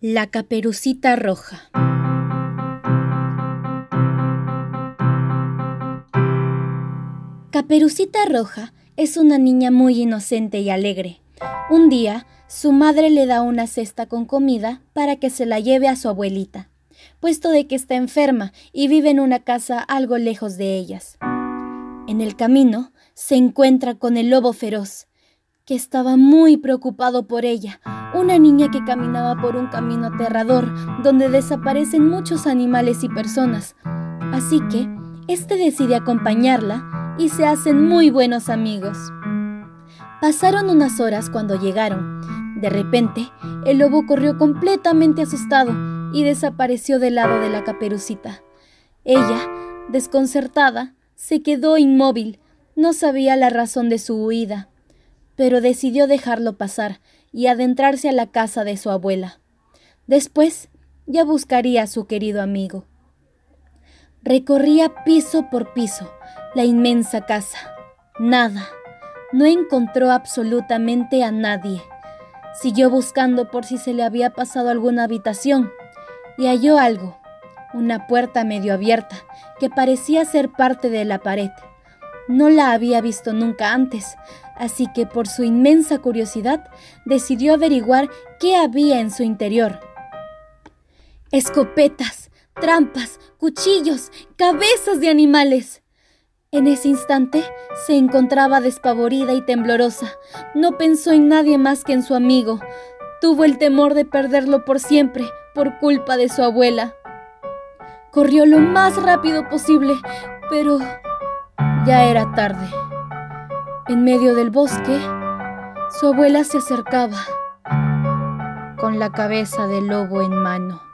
La caperucita roja. Caperucita roja es una niña muy inocente y alegre. Un día, su madre le da una cesta con comida para que se la lleve a su abuelita, puesto de que está enferma y vive en una casa algo lejos de ellas. En el camino se encuentra con el lobo feroz, que estaba muy preocupado por ella, una niña que caminaba por un camino aterrador donde desaparecen muchos animales y personas. Así que, este decide acompañarla y se hacen muy buenos amigos. Pasaron unas horas cuando llegaron. De repente, el lobo corrió completamente asustado y desapareció del lado de la caperucita. Ella, desconcertada, se quedó inmóvil, no sabía la razón de su huida pero decidió dejarlo pasar y adentrarse a la casa de su abuela. Después ya buscaría a su querido amigo. Recorría piso por piso la inmensa casa. Nada. No encontró absolutamente a nadie. Siguió buscando por si se le había pasado alguna habitación y halló algo, una puerta medio abierta que parecía ser parte de la pared. No la había visto nunca antes, así que por su inmensa curiosidad decidió averiguar qué había en su interior. Escopetas, trampas, cuchillos, cabezas de animales. En ese instante se encontraba despavorida y temblorosa. No pensó en nadie más que en su amigo. Tuvo el temor de perderlo por siempre por culpa de su abuela. Corrió lo más rápido posible, pero ya era tarde. En medio del bosque, su abuela se acercaba con la cabeza del lobo en mano.